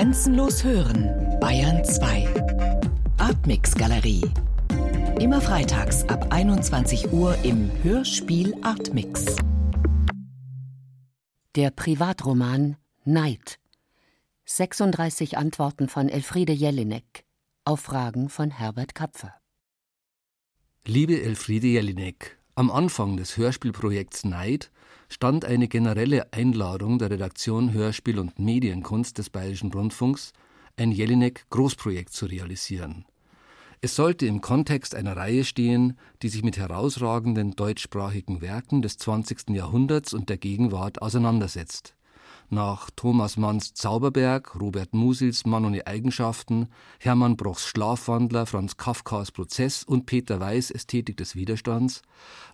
Grenzenlos hören, Bayern 2. Artmix Galerie. Immer freitags ab 21 Uhr im Hörspiel Artmix. Der Privatroman Neid. 36 Antworten von Elfriede Jelinek auf Fragen von Herbert Kapfer. Liebe Elfriede Jelinek, am Anfang des Hörspielprojekts Neid stand eine generelle Einladung der Redaktion Hörspiel und Medienkunst des Bayerischen Rundfunks, ein Jelinek-Großprojekt zu realisieren. Es sollte im Kontext einer Reihe stehen, die sich mit herausragenden deutschsprachigen Werken des 20. Jahrhunderts und der Gegenwart auseinandersetzt nach Thomas Manns Zauberberg, Robert Musils Mann ohne Eigenschaften, Hermann Brochs Schlafwandler, Franz Kafkas Prozess und Peter Weiß Ästhetik des Widerstands,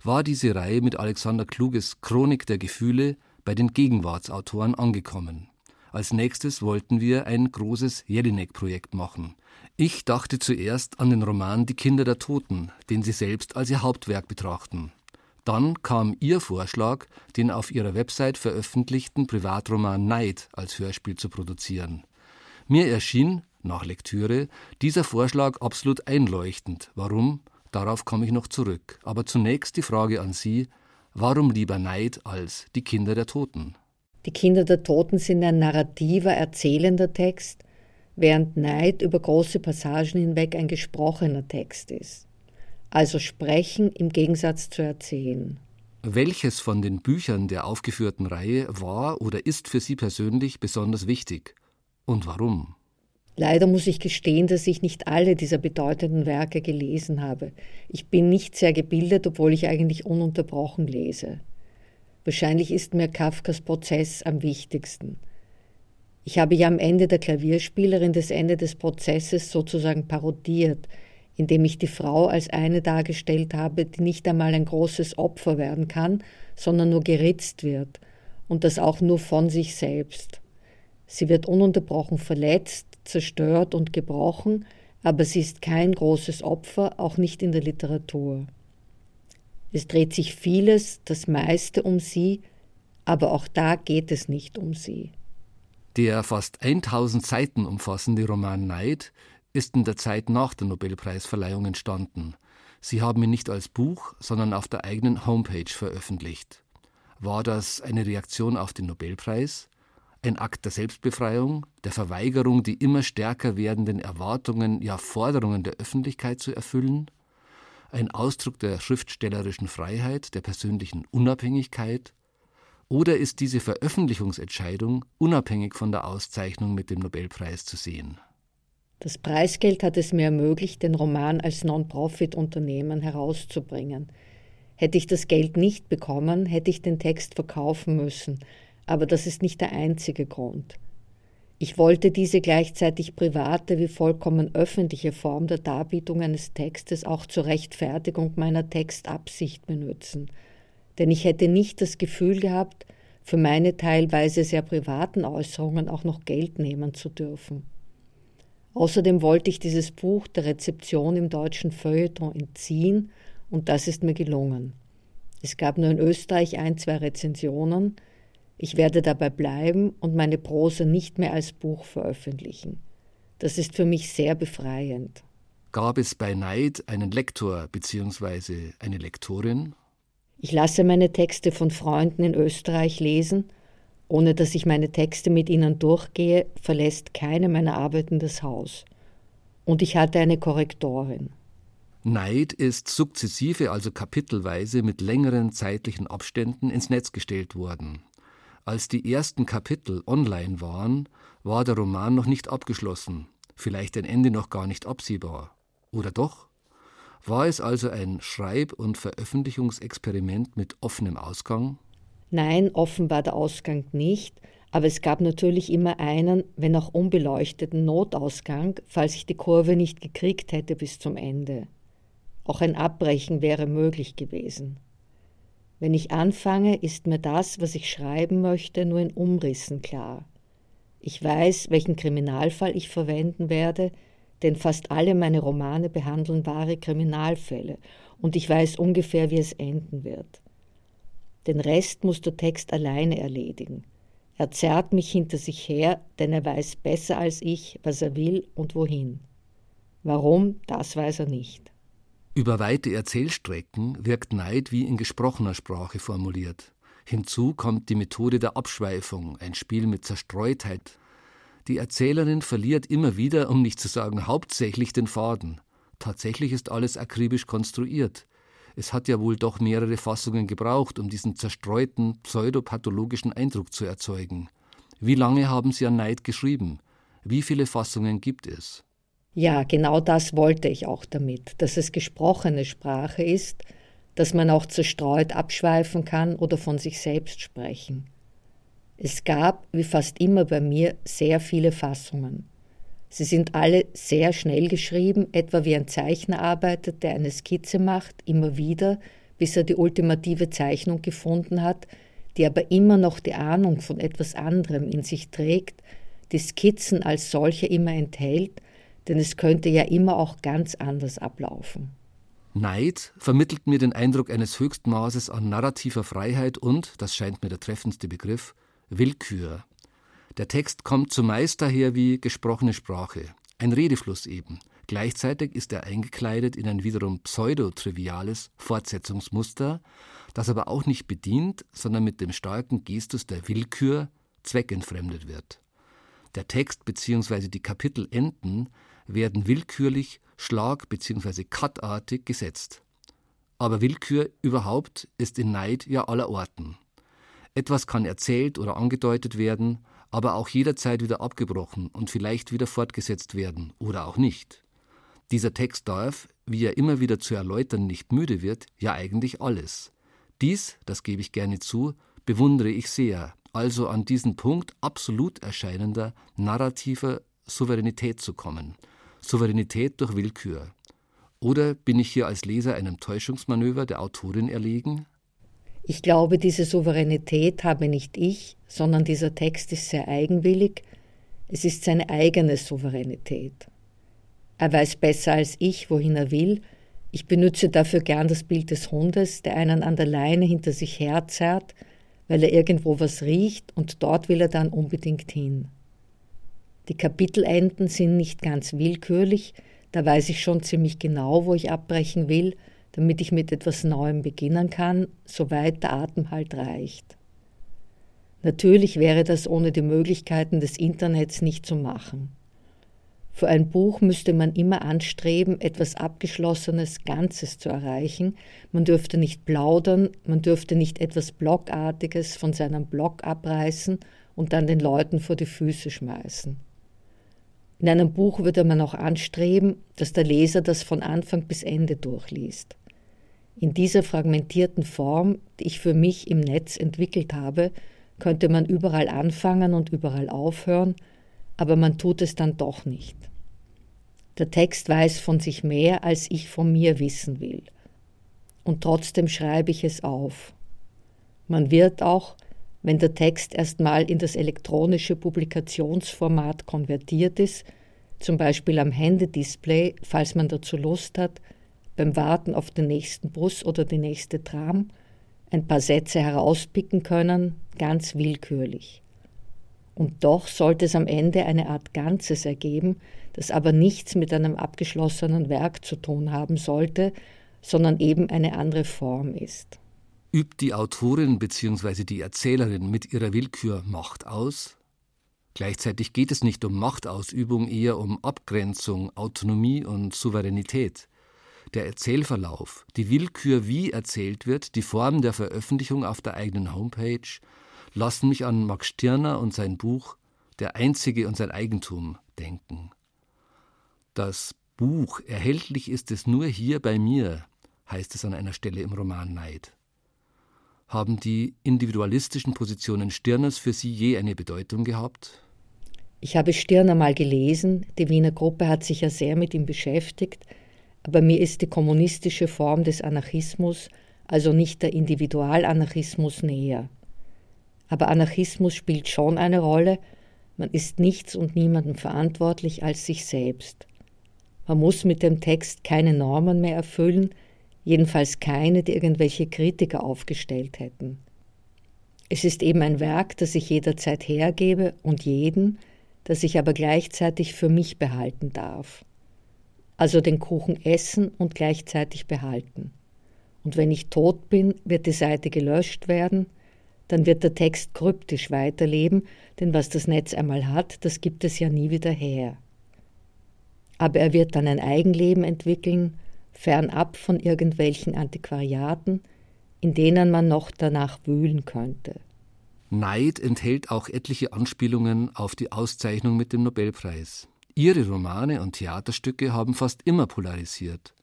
war diese Reihe mit Alexander Kluges Chronik der Gefühle bei den Gegenwartsautoren angekommen. Als nächstes wollten wir ein großes Jelinek-Projekt machen. Ich dachte zuerst an den Roman Die Kinder der Toten, den sie selbst als ihr Hauptwerk betrachten. Dann kam ihr Vorschlag, den auf ihrer Website veröffentlichten Privatroman Neid als Hörspiel zu produzieren. Mir erschien, nach Lektüre, dieser Vorschlag absolut einleuchtend. Warum? Darauf komme ich noch zurück. Aber zunächst die Frage an Sie, warum lieber Neid als die Kinder der Toten? Die Kinder der Toten sind ein narrativer, erzählender Text, während Neid über große Passagen hinweg ein gesprochener Text ist also sprechen im Gegensatz zu erzählen. Welches von den Büchern der aufgeführten Reihe war oder ist für Sie persönlich besonders wichtig und warum? Leider muss ich gestehen, dass ich nicht alle dieser bedeutenden Werke gelesen habe. Ich bin nicht sehr gebildet, obwohl ich eigentlich ununterbrochen lese. Wahrscheinlich ist mir Kafkas Prozess am wichtigsten. Ich habe ja am Ende der Klavierspielerin das Ende des Prozesses sozusagen parodiert, indem ich die Frau als eine dargestellt habe, die nicht einmal ein großes Opfer werden kann, sondern nur geritzt wird, und das auch nur von sich selbst. Sie wird ununterbrochen verletzt, zerstört und gebrochen, aber sie ist kein großes Opfer, auch nicht in der Literatur. Es dreht sich vieles, das meiste um sie, aber auch da geht es nicht um sie. Der fast 1000 Seiten umfassende Roman Neid ist in der Zeit nach der Nobelpreisverleihung entstanden. Sie haben ihn nicht als Buch, sondern auf der eigenen Homepage veröffentlicht. War das eine Reaktion auf den Nobelpreis? Ein Akt der Selbstbefreiung, der Verweigerung, die immer stärker werdenden Erwartungen, ja Forderungen der Öffentlichkeit zu erfüllen? Ein Ausdruck der schriftstellerischen Freiheit, der persönlichen Unabhängigkeit? Oder ist diese Veröffentlichungsentscheidung unabhängig von der Auszeichnung mit dem Nobelpreis zu sehen? Das Preisgeld hat es mir ermöglicht, den Roman als Non-Profit-Unternehmen herauszubringen. Hätte ich das Geld nicht bekommen, hätte ich den Text verkaufen müssen, aber das ist nicht der einzige Grund. Ich wollte diese gleichzeitig private wie vollkommen öffentliche Form der Darbietung eines Textes auch zur Rechtfertigung meiner Textabsicht benutzen. Denn ich hätte nicht das Gefühl gehabt, für meine teilweise sehr privaten Äußerungen auch noch Geld nehmen zu dürfen. Außerdem wollte ich dieses Buch der Rezeption im deutschen Feuilleton entziehen und das ist mir gelungen. Es gab nur in Österreich ein, zwei Rezensionen. Ich werde dabei bleiben und meine Prosa nicht mehr als Buch veröffentlichen. Das ist für mich sehr befreiend. Gab es bei Neid einen Lektor bzw. eine Lektorin? Ich lasse meine Texte von Freunden in Österreich lesen ohne dass ich meine Texte mit ihnen durchgehe, verlässt keine meiner Arbeiten das Haus. Und ich hatte eine Korrektorin. Neid ist sukzessive, also kapitelweise mit längeren zeitlichen Abständen ins Netz gestellt worden. Als die ersten Kapitel online waren, war der Roman noch nicht abgeschlossen, vielleicht ein Ende noch gar nicht absehbar. Oder doch? War es also ein Schreib- und Veröffentlichungsexperiment mit offenem Ausgang? Nein, offen war der Ausgang nicht, aber es gab natürlich immer einen, wenn auch unbeleuchteten Notausgang, falls ich die Kurve nicht gekriegt hätte bis zum Ende. Auch ein Abbrechen wäre möglich gewesen. Wenn ich anfange, ist mir das, was ich schreiben möchte, nur in Umrissen klar. Ich weiß, welchen Kriminalfall ich verwenden werde, denn fast alle meine Romane behandeln wahre Kriminalfälle, und ich weiß ungefähr, wie es enden wird. Den Rest muss der Text alleine erledigen. Er zerrt mich hinter sich her, denn er weiß besser als ich, was er will und wohin. Warum, das weiß er nicht. Über weite Erzählstrecken wirkt Neid wie in gesprochener Sprache formuliert. Hinzu kommt die Methode der Abschweifung, ein Spiel mit Zerstreutheit. Die Erzählerin verliert immer wieder, um nicht zu sagen hauptsächlich, den Faden. Tatsächlich ist alles akribisch konstruiert. Es hat ja wohl doch mehrere Fassungen gebraucht, um diesen zerstreuten, pseudopathologischen Eindruck zu erzeugen. Wie lange haben Sie an Neid geschrieben? Wie viele Fassungen gibt es? Ja, genau das wollte ich auch damit, dass es gesprochene Sprache ist, dass man auch zerstreut abschweifen kann oder von sich selbst sprechen. Es gab, wie fast immer bei mir, sehr viele Fassungen. Sie sind alle sehr schnell geschrieben, etwa wie ein Zeichner arbeitet, der eine Skizze macht, immer wieder, bis er die ultimative Zeichnung gefunden hat, die aber immer noch die Ahnung von etwas anderem in sich trägt, die Skizzen als solche immer enthält, denn es könnte ja immer auch ganz anders ablaufen. Neid vermittelt mir den Eindruck eines Höchstmaßes an narrativer Freiheit und, das scheint mir der treffendste Begriff, Willkür. Der Text kommt zumeist daher wie gesprochene Sprache, ein Redefluss eben. Gleichzeitig ist er eingekleidet in ein wiederum pseudo-triviales Fortsetzungsmuster, das aber auch nicht bedient, sondern mit dem starken Gestus der Willkür zweckentfremdet wird. Der Text bzw. die Kapitelenden werden willkürlich, schlag- bzw. cutartig gesetzt. Aber Willkür überhaupt ist in Neid ja aller Orten. Etwas kann erzählt oder angedeutet werden, aber auch jederzeit wieder abgebrochen und vielleicht wieder fortgesetzt werden oder auch nicht. Dieser Text darf, wie er immer wieder zu erläutern nicht müde wird, ja eigentlich alles. Dies, das gebe ich gerne zu, bewundere ich sehr, also an diesen Punkt absolut erscheinender narrativer Souveränität zu kommen. Souveränität durch Willkür. Oder bin ich hier als Leser einem Täuschungsmanöver der Autorin erlegen? Ich glaube, diese Souveränität habe nicht ich, sondern dieser Text ist sehr eigenwillig. Es ist seine eigene Souveränität. Er weiß besser als ich, wohin er will. Ich benütze dafür gern das Bild des Hundes, der einen an der Leine hinter sich herzerrt, weil er irgendwo was riecht und dort will er dann unbedingt hin. Die Kapitelenden sind nicht ganz willkürlich, da weiß ich schon ziemlich genau, wo ich abbrechen will, damit ich mit etwas Neuem beginnen kann, soweit der Atem halt reicht. Natürlich wäre das ohne die Möglichkeiten des Internets nicht zu machen. Für ein Buch müsste man immer anstreben, etwas Abgeschlossenes, Ganzes zu erreichen. Man dürfte nicht plaudern, man dürfte nicht etwas Blockartiges von seinem Blog abreißen und dann den Leuten vor die Füße schmeißen. In einem Buch würde man auch anstreben, dass der Leser das von Anfang bis Ende durchliest. In dieser fragmentierten Form, die ich für mich im Netz entwickelt habe, könnte man überall anfangen und überall aufhören, aber man tut es dann doch nicht. Der Text weiß von sich mehr, als ich von mir wissen will. Und trotzdem schreibe ich es auf. Man wird auch, wenn der Text erstmal in das elektronische Publikationsformat konvertiert ist, zum Beispiel am Händedisplay, falls man dazu Lust hat, beim Warten auf den nächsten Bus oder die nächste Tram ein paar Sätze herauspicken können, ganz willkürlich. Und doch sollte es am Ende eine Art Ganzes ergeben, das aber nichts mit einem abgeschlossenen Werk zu tun haben sollte, sondern eben eine andere Form ist. Übt die Autorin bzw. die Erzählerin mit ihrer Willkür Macht aus? Gleichzeitig geht es nicht um Machtausübung, eher um Abgrenzung, Autonomie und Souveränität der Erzählverlauf, die Willkür, wie erzählt wird, die Form der Veröffentlichung auf der eigenen Homepage, lassen mich an Max Stirner und sein Buch Der Einzige und sein Eigentum denken. Das Buch erhältlich ist es nur hier bei mir, heißt es an einer Stelle im Roman Neid. Haben die individualistischen Positionen Stirners für Sie je eine Bedeutung gehabt? Ich habe Stirner mal gelesen, die Wiener Gruppe hat sich ja sehr mit ihm beschäftigt, aber mir ist die kommunistische Form des Anarchismus, also nicht der Individualanarchismus, näher. Aber Anarchismus spielt schon eine Rolle, man ist nichts und niemandem verantwortlich als sich selbst. Man muss mit dem Text keine Normen mehr erfüllen, jedenfalls keine, die irgendwelche Kritiker aufgestellt hätten. Es ist eben ein Werk, das ich jederzeit hergebe und jeden, das ich aber gleichzeitig für mich behalten darf. Also den Kuchen essen und gleichzeitig behalten. Und wenn ich tot bin, wird die Seite gelöscht werden, dann wird der Text kryptisch weiterleben, denn was das Netz einmal hat, das gibt es ja nie wieder her. Aber er wird dann ein Eigenleben entwickeln, fernab von irgendwelchen Antiquariaten, in denen man noch danach wühlen könnte. Neid enthält auch etliche Anspielungen auf die Auszeichnung mit dem Nobelpreis. Ihre Romane und Theaterstücke haben fast immer polarisiert.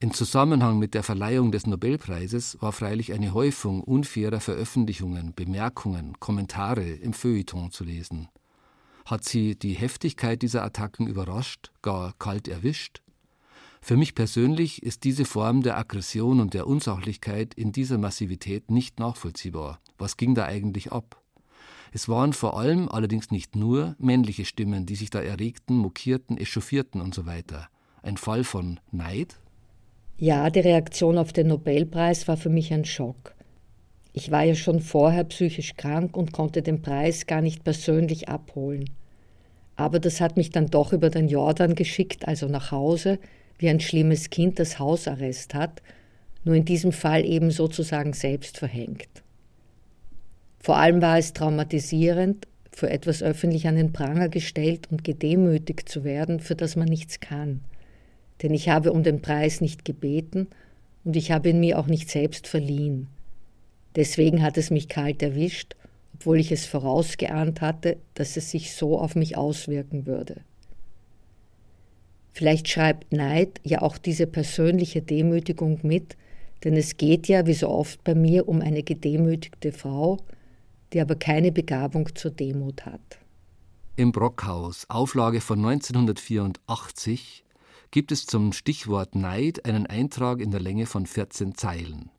Im Zusammenhang mit der Verleihung des Nobelpreises war freilich eine Häufung unfairer Veröffentlichungen, Bemerkungen, Kommentare im Feuilleton zu lesen. Hat sie die Heftigkeit dieser Attacken überrascht, gar kalt erwischt? Für mich persönlich ist diese Form der Aggression und der Unsachlichkeit in dieser Massivität nicht nachvollziehbar. Was ging da eigentlich ab? Es waren vor allem allerdings nicht nur männliche Stimmen, die sich da erregten, mokierten, echauffierten und so weiter. Ein Fall von Neid? Ja, die Reaktion auf den Nobelpreis war für mich ein Schock. Ich war ja schon vorher psychisch krank und konnte den Preis gar nicht persönlich abholen. Aber das hat mich dann doch über den Jordan geschickt, also nach Hause, wie ein schlimmes Kind das Hausarrest hat, nur in diesem Fall eben sozusagen selbst verhängt. Vor allem war es traumatisierend, für etwas öffentlich an den Pranger gestellt und gedemütigt zu werden, für das man nichts kann. Denn ich habe um den Preis nicht gebeten und ich habe ihn mir auch nicht selbst verliehen. Deswegen hat es mich kalt erwischt, obwohl ich es vorausgeahnt hatte, dass es sich so auf mich auswirken würde. Vielleicht schreibt Neid ja auch diese persönliche Demütigung mit, denn es geht ja, wie so oft bei mir, um eine gedemütigte Frau, die aber keine Begabung zur Demut hat. Im Brockhaus, Auflage von 1984, gibt es zum Stichwort Neid einen Eintrag in der Länge von 14 Zeilen.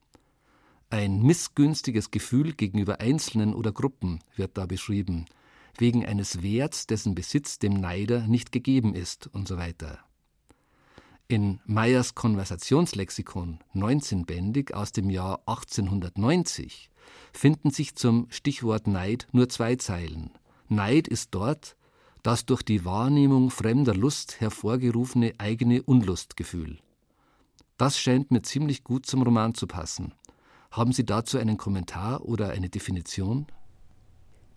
Ein missgünstiges Gefühl gegenüber Einzelnen oder Gruppen wird da beschrieben, wegen eines Werts, dessen Besitz dem Neider nicht gegeben ist und so weiter. In Meyers Konversationslexikon 19-bändig aus dem Jahr 1890 finden sich zum Stichwort Neid nur zwei Zeilen. Neid ist dort das durch die Wahrnehmung fremder Lust hervorgerufene eigene Unlustgefühl. Das scheint mir ziemlich gut zum Roman zu passen. Haben Sie dazu einen Kommentar oder eine Definition?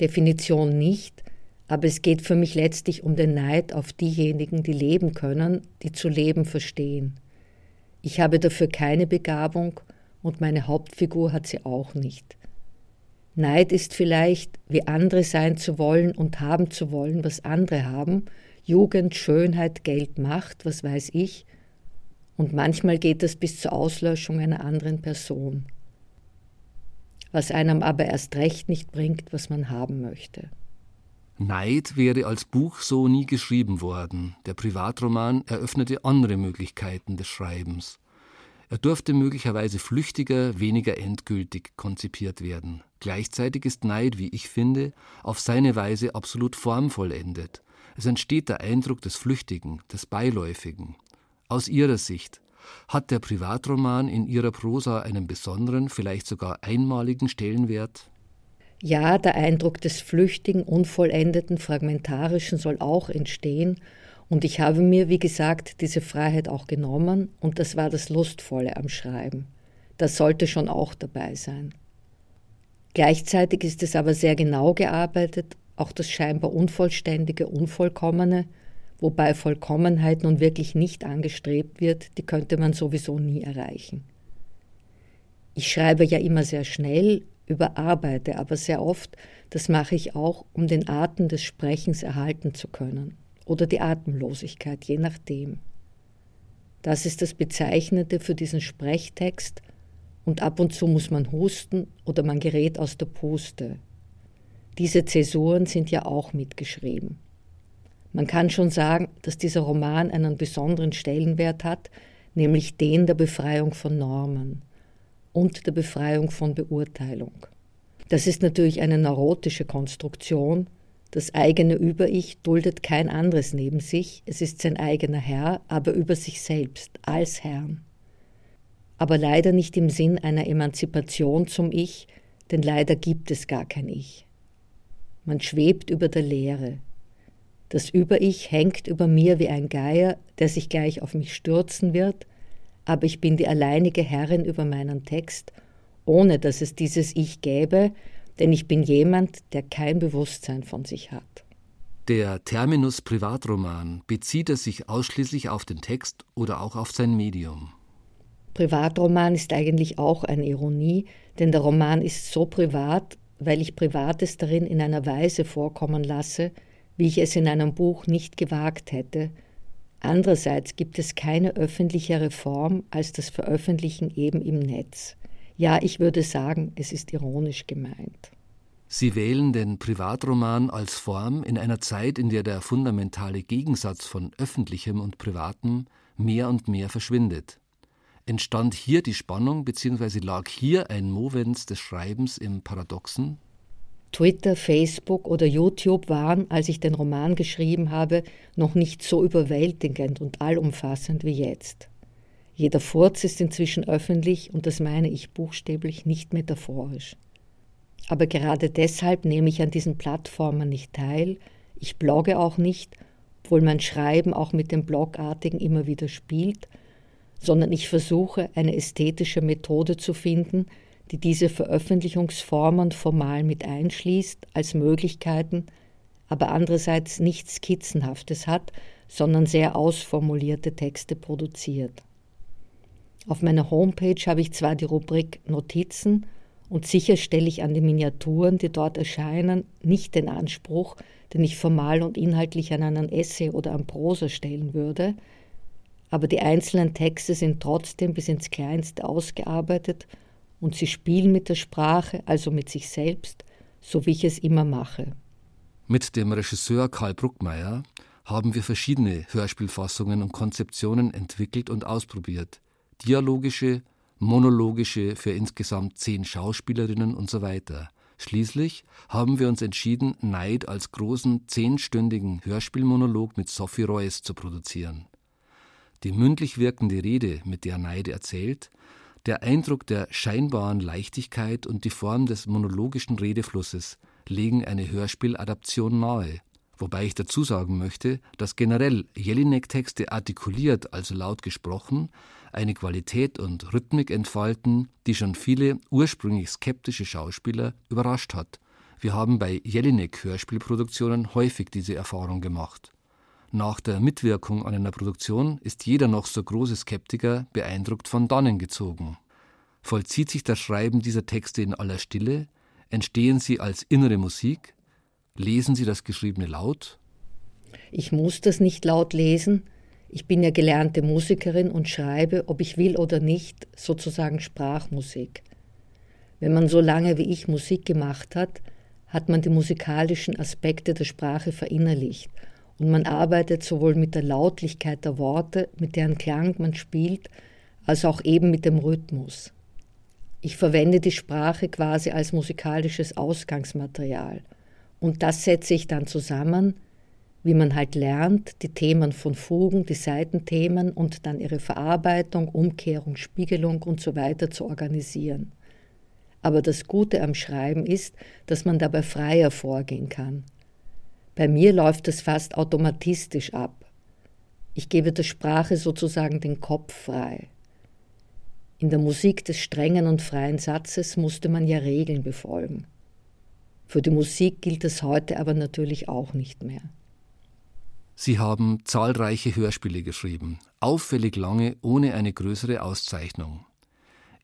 Definition nicht, aber es geht für mich letztlich um den Neid auf diejenigen, die leben können, die zu leben verstehen. Ich habe dafür keine Begabung und meine Hauptfigur hat sie auch nicht. Neid ist vielleicht, wie andere sein zu wollen und haben zu wollen, was andere haben, Jugend, Schönheit, Geld, Macht, was weiß ich, und manchmal geht das bis zur Auslöschung einer anderen Person, was einem aber erst recht nicht bringt, was man haben möchte. Neid wäre als Buch so nie geschrieben worden. Der Privatroman eröffnete andere Möglichkeiten des Schreibens. Er durfte möglicherweise flüchtiger, weniger endgültig konzipiert werden. Gleichzeitig ist Neid, wie ich finde, auf seine Weise absolut formvollendet. Es entsteht der Eindruck des Flüchtigen, des Beiläufigen. Aus ihrer Sicht hat der Privatroman in ihrer Prosa einen besonderen, vielleicht sogar einmaligen Stellenwert? Ja, der Eindruck des Flüchtigen, Unvollendeten, Fragmentarischen soll auch entstehen. Und ich habe mir, wie gesagt, diese Freiheit auch genommen und das war das Lustvolle am Schreiben. Das sollte schon auch dabei sein. Gleichzeitig ist es aber sehr genau gearbeitet, auch das scheinbar Unvollständige, Unvollkommene, wobei Vollkommenheit nun wirklich nicht angestrebt wird, die könnte man sowieso nie erreichen. Ich schreibe ja immer sehr schnell, überarbeite, aber sehr oft, das mache ich auch, um den Atem des Sprechens erhalten zu können oder die Atemlosigkeit, je nachdem. Das ist das Bezeichnende für diesen Sprechtext und ab und zu muss man husten oder man gerät aus der Puste. Diese Zäsuren sind ja auch mitgeschrieben. Man kann schon sagen, dass dieser Roman einen besonderen Stellenwert hat, nämlich den der Befreiung von Normen und der Befreiung von Beurteilung. Das ist natürlich eine neurotische Konstruktion. Das eigene Über-Ich duldet kein anderes neben sich, es ist sein eigener Herr, aber über sich selbst, als Herrn. Aber leider nicht im Sinn einer Emanzipation zum Ich, denn leider gibt es gar kein Ich. Man schwebt über der Leere. Das Über-Ich hängt über mir wie ein Geier, der sich gleich auf mich stürzen wird, aber ich bin die alleinige Herrin über meinen Text, ohne dass es dieses Ich gäbe, denn ich bin jemand, der kein Bewusstsein von sich hat. Der Terminus Privatroman bezieht er sich ausschließlich auf den Text oder auch auf sein Medium? Privatroman ist eigentlich auch eine Ironie, denn der Roman ist so privat, weil ich Privates darin in einer Weise vorkommen lasse, wie ich es in einem Buch nicht gewagt hätte. Andererseits gibt es keine öffentlichere Form als das Veröffentlichen eben im Netz. Ja, ich würde sagen, es ist ironisch gemeint. Sie wählen den Privatroman als Form in einer Zeit, in der der fundamentale Gegensatz von öffentlichem und privatem mehr und mehr verschwindet. Entstand hier die Spannung bzw. lag hier ein Movens des Schreibens im Paradoxen? Twitter, Facebook oder YouTube waren, als ich den Roman geschrieben habe, noch nicht so überwältigend und allumfassend wie jetzt. Jeder Furz ist inzwischen öffentlich und das meine ich buchstäblich nicht metaphorisch. Aber gerade deshalb nehme ich an diesen Plattformen nicht teil, ich blogge auch nicht, obwohl mein Schreiben auch mit dem Blogartigen immer wieder spielt, sondern ich versuche eine ästhetische Methode zu finden, die diese Veröffentlichungsformen formal mit einschließt als Möglichkeiten, aber andererseits nichts Skizzenhaftes hat, sondern sehr ausformulierte Texte produziert. Auf meiner Homepage habe ich zwar die Rubrik Notizen und sicher stelle ich an die Miniaturen, die dort erscheinen, nicht den Anspruch, den ich formal und inhaltlich an einen Essay oder an Prosa stellen würde, aber die einzelnen Texte sind trotzdem bis ins Kleinste ausgearbeitet und sie spielen mit der Sprache, also mit sich selbst, so wie ich es immer mache. Mit dem Regisseur Karl Bruckmeier haben wir verschiedene Hörspielfassungen und Konzeptionen entwickelt und ausprobiert. Dialogische, monologische für insgesamt zehn Schauspielerinnen und so weiter. Schließlich haben wir uns entschieden, Neid als großen zehnstündigen Hörspielmonolog mit Sophie Reuss zu produzieren. Die mündlich wirkende Rede, mit der Neid erzählt, der Eindruck der scheinbaren Leichtigkeit und die Form des monologischen Redeflusses legen eine Hörspieladaption nahe, wobei ich dazu sagen möchte, dass generell Jelinek-Texte artikuliert, also laut gesprochen, eine Qualität und Rhythmik entfalten, die schon viele ursprünglich skeptische Schauspieler überrascht hat. Wir haben bei Jelinek-Hörspielproduktionen häufig diese Erfahrung gemacht. Nach der Mitwirkung an einer Produktion ist jeder noch so große Skeptiker beeindruckt von dannen gezogen. Vollzieht sich das Schreiben dieser Texte in aller Stille? Entstehen sie als innere Musik? Lesen Sie das Geschriebene laut? Ich muss das nicht laut lesen, ich bin ja gelernte Musikerin und schreibe, ob ich will oder nicht, sozusagen Sprachmusik. Wenn man so lange wie ich Musik gemacht hat, hat man die musikalischen Aspekte der Sprache verinnerlicht und man arbeitet sowohl mit der Lautlichkeit der Worte, mit deren Klang man spielt, als auch eben mit dem Rhythmus. Ich verwende die Sprache quasi als musikalisches Ausgangsmaterial und das setze ich dann zusammen wie man halt lernt, die Themen von Fugen, die Seitenthemen und dann ihre Verarbeitung, Umkehrung, Spiegelung und so weiter zu organisieren. Aber das Gute am Schreiben ist, dass man dabei freier vorgehen kann. Bei mir läuft es fast automatistisch ab. Ich gebe der Sprache sozusagen den Kopf frei. In der Musik des strengen und freien Satzes musste man ja Regeln befolgen. Für die Musik gilt das heute aber natürlich auch nicht mehr. Sie haben zahlreiche Hörspiele geschrieben, auffällig lange ohne eine größere Auszeichnung.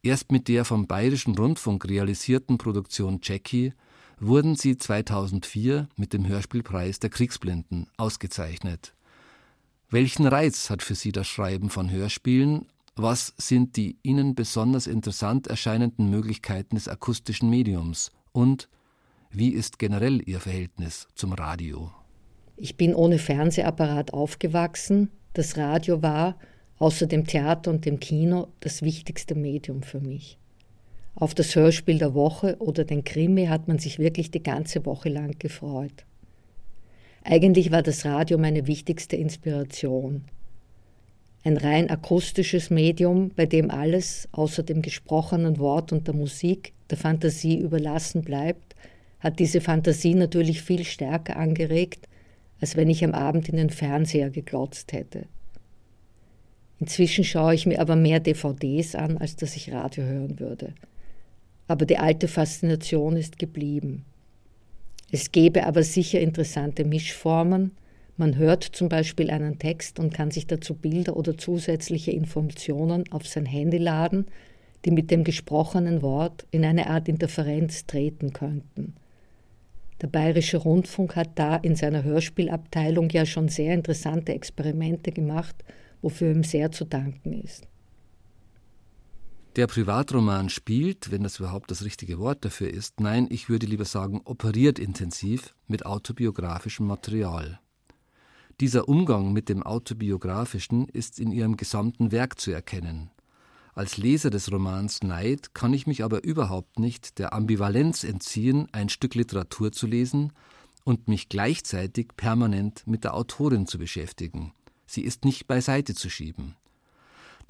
Erst mit der vom Bayerischen Rundfunk realisierten Produktion Jackie wurden sie 2004 mit dem Hörspielpreis der Kriegsblinden ausgezeichnet. Welchen Reiz hat für Sie das Schreiben von Hörspielen? Was sind die Ihnen besonders interessant erscheinenden Möglichkeiten des akustischen Mediums? Und wie ist generell Ihr Verhältnis zum Radio? Ich bin ohne Fernsehapparat aufgewachsen. Das Radio war, außer dem Theater und dem Kino, das wichtigste Medium für mich. Auf das Hörspiel der Woche oder den Krimi hat man sich wirklich die ganze Woche lang gefreut. Eigentlich war das Radio meine wichtigste Inspiration. ein rein akustisches Medium, bei dem alles außer dem gesprochenen Wort und der Musik der Fantasie überlassen bleibt, hat diese Fantasie natürlich viel stärker angeregt, als wenn ich am Abend in den Fernseher geglotzt hätte. Inzwischen schaue ich mir aber mehr DVDs an, als dass ich Radio hören würde. Aber die alte Faszination ist geblieben. Es gäbe aber sicher interessante Mischformen, man hört zum Beispiel einen Text und kann sich dazu Bilder oder zusätzliche Informationen auf sein Handy laden, die mit dem gesprochenen Wort in eine Art Interferenz treten könnten. Der Bayerische Rundfunk hat da in seiner Hörspielabteilung ja schon sehr interessante Experimente gemacht, wofür ihm sehr zu danken ist. Der Privatroman spielt, wenn das überhaupt das richtige Wort dafür ist, nein, ich würde lieber sagen, operiert intensiv mit autobiografischem Material. Dieser Umgang mit dem Autobiografischen ist in ihrem gesamten Werk zu erkennen. Als Leser des Romans Neid kann ich mich aber überhaupt nicht der Ambivalenz entziehen, ein Stück Literatur zu lesen und mich gleichzeitig permanent mit der Autorin zu beschäftigen. Sie ist nicht beiseite zu schieben.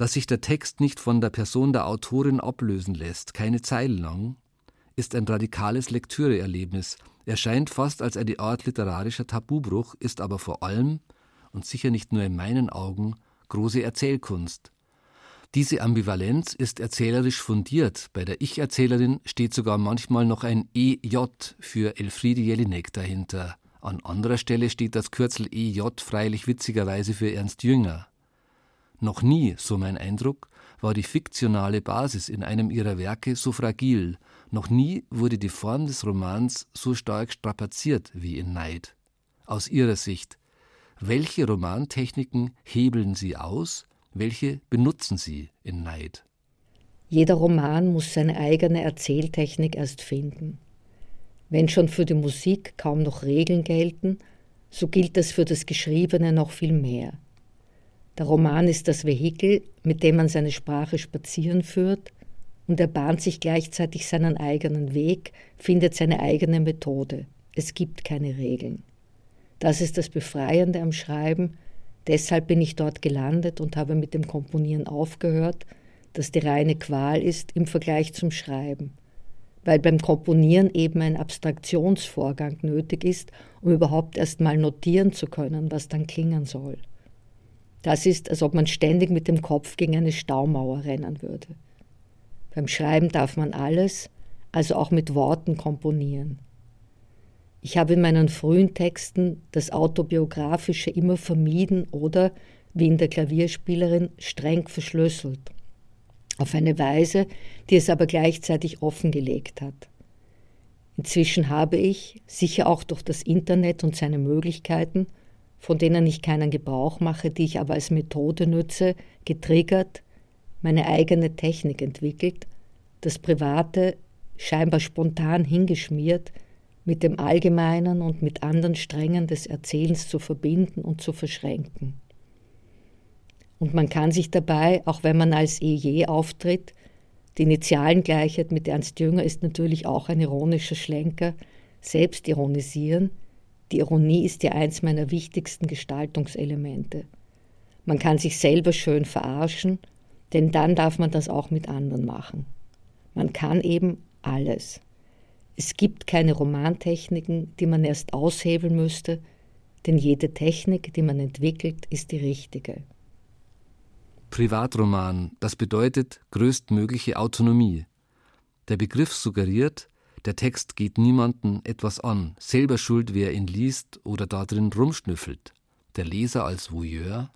Dass sich der Text nicht von der Person der Autorin ablösen lässt, keine Zeile lang, ist ein radikales Lektüreerlebnis, erscheint fast als eine Art literarischer Tabubruch, ist aber vor allem, und sicher nicht nur in meinen Augen, große Erzählkunst. Diese Ambivalenz ist erzählerisch fundiert. Bei der Ich-Erzählerin steht sogar manchmal noch ein EJ für Elfriede Jelinek dahinter. An anderer Stelle steht das Kürzel EJ freilich witzigerweise für Ernst Jünger. Noch nie, so mein Eindruck, war die fiktionale Basis in einem ihrer Werke so fragil, noch nie wurde die Form des Romans so stark strapaziert wie in Neid. Aus Ihrer Sicht, welche Romantechniken hebeln Sie aus, welche benutzen Sie in Neid? Jeder Roman muss seine eigene Erzähltechnik erst finden. Wenn schon für die Musik kaum noch Regeln gelten, so gilt das für das Geschriebene noch viel mehr. Der Roman ist das Vehikel, mit dem man seine Sprache spazieren führt, und er bahnt sich gleichzeitig seinen eigenen Weg, findet seine eigene Methode. Es gibt keine Regeln. Das ist das Befreiende am Schreiben. Deshalb bin ich dort gelandet und habe mit dem Komponieren aufgehört, das die reine Qual ist im Vergleich zum Schreiben. Weil beim Komponieren eben ein Abstraktionsvorgang nötig ist, um überhaupt erst mal notieren zu können, was dann klingen soll. Das ist, als ob man ständig mit dem Kopf gegen eine Staumauer rennen würde. Beim Schreiben darf man alles, also auch mit Worten komponieren. Ich habe in meinen frühen Texten das Autobiografische immer vermieden oder, wie in der Klavierspielerin, streng verschlüsselt. Auf eine Weise, die es aber gleichzeitig offengelegt hat. Inzwischen habe ich, sicher auch durch das Internet und seine Möglichkeiten, von denen ich keinen Gebrauch mache, die ich aber als Methode nütze, getriggert, meine eigene Technik entwickelt, das Private scheinbar spontan hingeschmiert, mit dem Allgemeinen und mit anderen Strängen des Erzählens zu verbinden und zu verschränken. Und man kann sich dabei, auch wenn man als EJ auftritt, die Initialengleichheit mit Ernst Jünger ist natürlich auch ein ironischer Schlenker, selbst ironisieren. Die Ironie ist ja eins meiner wichtigsten Gestaltungselemente. Man kann sich selber schön verarschen denn dann darf man das auch mit anderen machen. Man kann eben alles. Es gibt keine Romantechniken, die man erst aushebeln müsste, denn jede Technik, die man entwickelt, ist die richtige. Privatroman, das bedeutet größtmögliche Autonomie. Der Begriff suggeriert, der Text geht niemanden etwas an, selber schuld, wer ihn liest oder darin rumschnüffelt. Der Leser als Voyeur,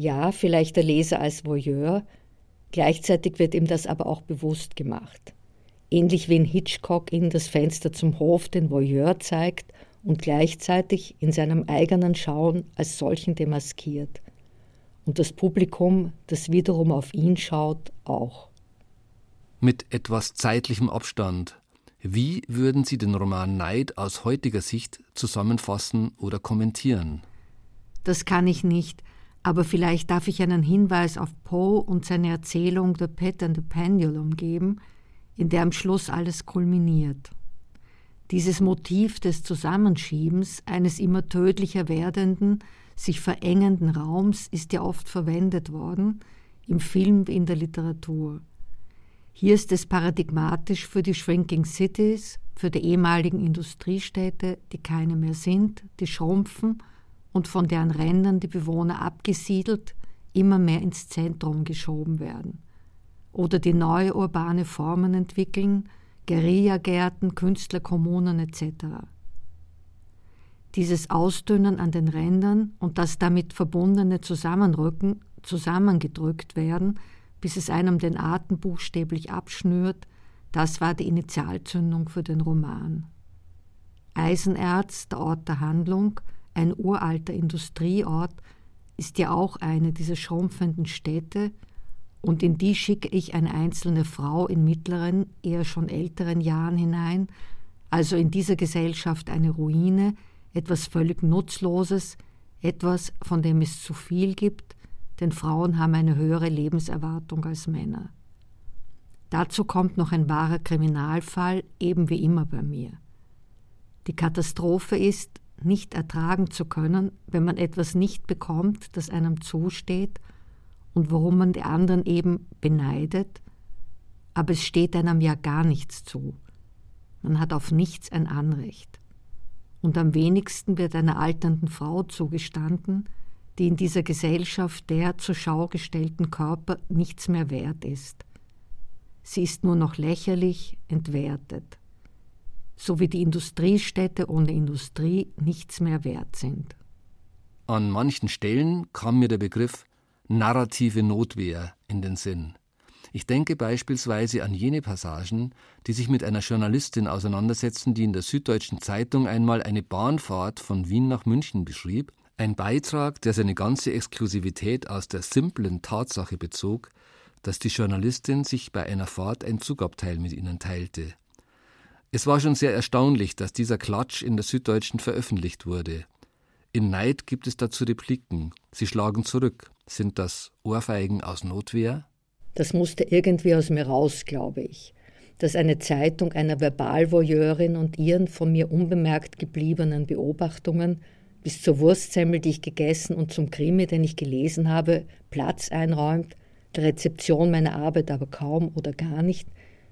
ja, vielleicht der Leser als Voyeur, gleichzeitig wird ihm das aber auch bewusst gemacht. Ähnlich wie in Hitchcock in das Fenster zum Hof den Voyeur zeigt und gleichzeitig in seinem eigenen Schauen als solchen demaskiert. Und das Publikum, das wiederum auf ihn schaut, auch. Mit etwas zeitlichem Abstand. Wie würden Sie den Roman Neid aus heutiger Sicht zusammenfassen oder kommentieren? Das kann ich nicht. Aber vielleicht darf ich einen Hinweis auf Poe und seine Erzählung The Pit and the Pendulum geben, in der am Schluss alles kulminiert. Dieses Motiv des Zusammenschiebens eines immer tödlicher werdenden, sich verengenden Raums ist ja oft verwendet worden, im Film wie in der Literatur. Hier ist es paradigmatisch für die Shrinking Cities, für die ehemaligen Industriestädte, die keine mehr sind, die schrumpfen und von deren Rändern die Bewohner abgesiedelt, immer mehr ins Zentrum geschoben werden. Oder die neue urbane Formen entwickeln, Guerillagärten, Künstlerkommunen etc. Dieses Ausdünnen an den Rändern und das damit verbundene Zusammenrücken, zusammengedrückt werden, bis es einem den Atem buchstäblich abschnürt, das war die Initialzündung für den Roman. Eisenerz, der Ort der Handlung, ein uralter Industrieort, ist ja auch eine dieser schrumpfenden Städte, und in die schicke ich eine einzelne Frau in mittleren, eher schon älteren Jahren hinein, also in dieser Gesellschaft eine Ruine, etwas völlig Nutzloses, etwas, von dem es zu viel gibt, denn Frauen haben eine höhere Lebenserwartung als Männer. Dazu kommt noch ein wahrer Kriminalfall, eben wie immer bei mir. Die Katastrophe ist, nicht ertragen zu können, wenn man etwas nicht bekommt, das einem zusteht und worum man die anderen eben beneidet, aber es steht einem ja gar nichts zu. Man hat auf nichts ein Anrecht. Und am wenigsten wird einer alternden Frau zugestanden, die in dieser Gesellschaft der zur Schau gestellten Körper nichts mehr wert ist. Sie ist nur noch lächerlich, entwertet, so wie die Industriestädte ohne Industrie nichts mehr wert sind. An manchen Stellen kam mir der Begriff narrative Notwehr in den Sinn. Ich denke beispielsweise an jene Passagen, die sich mit einer Journalistin auseinandersetzen, die in der Süddeutschen Zeitung einmal eine Bahnfahrt von Wien nach München beschrieb, ein Beitrag, der seine ganze Exklusivität aus der simplen Tatsache bezog, dass die Journalistin sich bei einer Fahrt ein Zugabteil mit ihnen teilte. Es war schon sehr erstaunlich, dass dieser Klatsch in der Süddeutschen veröffentlicht wurde. In Neid gibt es dazu Repliken. Sie schlagen zurück. Sind das Ohrfeigen aus Notwehr? Das musste irgendwie aus mir raus, glaube ich. Dass eine Zeitung einer Verbalvoyeurin und ihren von mir unbemerkt gebliebenen Beobachtungen bis zur Wurstsemmel, die ich gegessen und zum Krimi, den ich gelesen habe, Platz einräumt, der Rezeption meiner Arbeit aber kaum oder gar nicht,